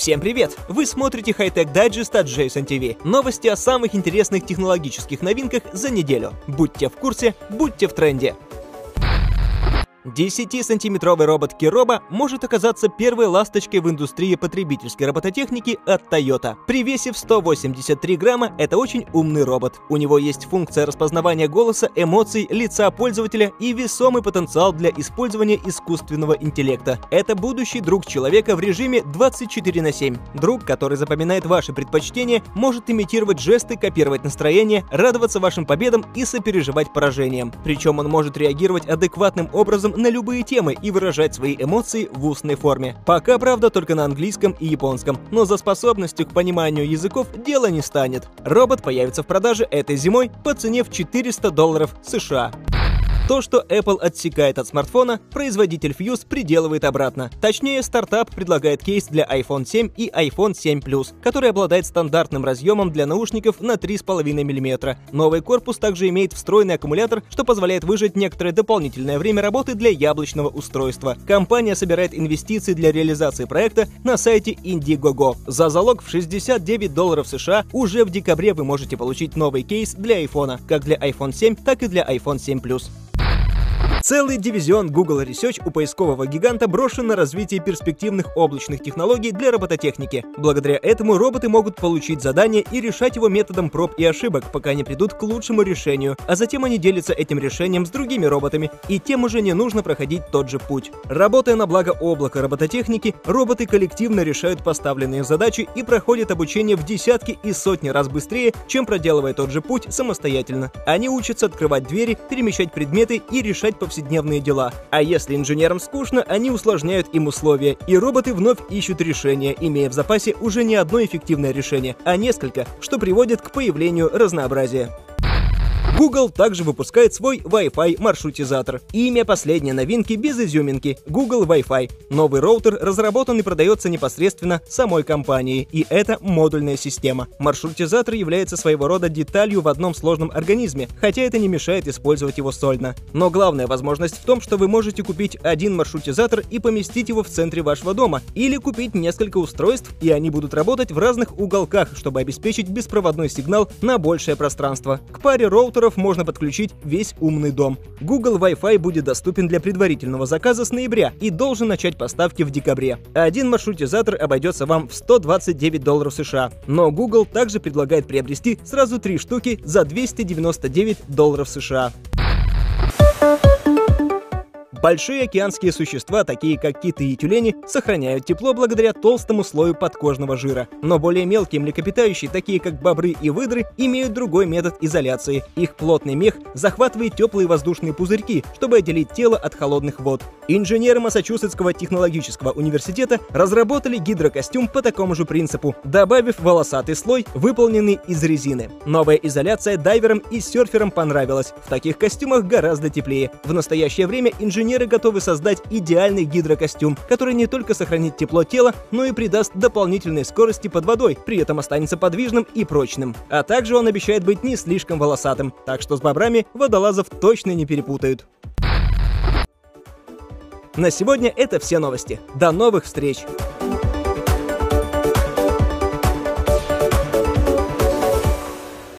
Всем привет! Вы смотрите Hightech Digest от Jason TV. Новости о самых интересных технологических новинках за неделю. Будьте в курсе, будьте в тренде. 10-сантиметровый робот Кироба может оказаться первой ласточкой в индустрии потребительской робототехники от Toyota. При весе в 183 грамма это очень умный робот. У него есть функция распознавания голоса, эмоций, лица пользователя и весомый потенциал для использования искусственного интеллекта. Это будущий друг человека в режиме 24 на 7. Друг, который запоминает ваши предпочтения, может имитировать жесты, копировать настроение, радоваться вашим победам и сопереживать поражениям. Причем он может реагировать адекватным образом на любые темы и выражать свои эмоции в устной форме. Пока, правда, только на английском и японском, но за способностью к пониманию языков дело не станет. Робот появится в продаже этой зимой по цене в 400 долларов США. То, что Apple отсекает от смартфона, производитель Fuse приделывает обратно. Точнее, стартап предлагает кейс для iPhone 7 и iPhone 7 Plus, который обладает стандартным разъемом для наушников на 3,5 мм. Новый корпус также имеет встроенный аккумулятор, что позволяет выжать некоторое дополнительное время работы для яблочного устройства. Компания собирает инвестиции для реализации проекта на сайте Indiegogo. За залог в 69 долларов США уже в декабре вы можете получить новый кейс для iPhone, как для iPhone 7, так и для iPhone 7 Plus. Целый дивизион Google Research у поискового гиганта брошен на развитие перспективных облачных технологий для робототехники. Благодаря этому роботы могут получить задание и решать его методом проб и ошибок, пока не придут к лучшему решению, а затем они делятся этим решением с другими роботами, и тем уже не нужно проходить тот же путь. Работая на благо облака робототехники, роботы коллективно решают поставленные задачи и проходят обучение в десятки и сотни раз быстрее, чем проделывая тот же путь самостоятельно. Они учатся открывать двери, перемещать предметы и решать повседневные повседневные дела. А если инженерам скучно, они усложняют им условия, и роботы вновь ищут решения, имея в запасе уже не одно эффективное решение, а несколько, что приводит к появлению разнообразия. Google также выпускает свой Wi-Fi маршрутизатор. Имя последней новинки без изюминки – Google Wi-Fi. Новый роутер разработан и продается непосредственно самой компанией, и это модульная система. Маршрутизатор является своего рода деталью в одном сложном организме, хотя это не мешает использовать его сольно. Но главная возможность в том, что вы можете купить один маршрутизатор и поместить его в центре вашего дома, или купить несколько устройств, и они будут работать в разных уголках, чтобы обеспечить беспроводной сигнал на большее пространство. К паре роутеров компьютеров можно подключить весь умный дом. Google Wi-Fi будет доступен для предварительного заказа с ноября и должен начать поставки в декабре. Один маршрутизатор обойдется вам в 129 долларов США. Но Google также предлагает приобрести сразу три штуки за 299 долларов США. Большие океанские существа, такие как киты и тюлени, сохраняют тепло благодаря толстому слою подкожного жира. Но более мелкие млекопитающие, такие как бобры и выдры, имеют другой метод изоляции. Их плотный мех захватывает теплые воздушные пузырьки, чтобы отделить тело от холодных вод. Инженеры Массачусетского технологического университета разработали гидрокостюм по такому же принципу, добавив волосатый слой, выполненный из резины. Новая изоляция дайверам и серферам понравилась. В таких костюмах гораздо теплее. В настоящее время инженеры инженеры готовы создать идеальный гидрокостюм, который не только сохранит тепло тела, но и придаст дополнительной скорости под водой, при этом останется подвижным и прочным. А также он обещает быть не слишком волосатым, так что с бобрами водолазов точно не перепутают. На сегодня это все новости. До новых встреч!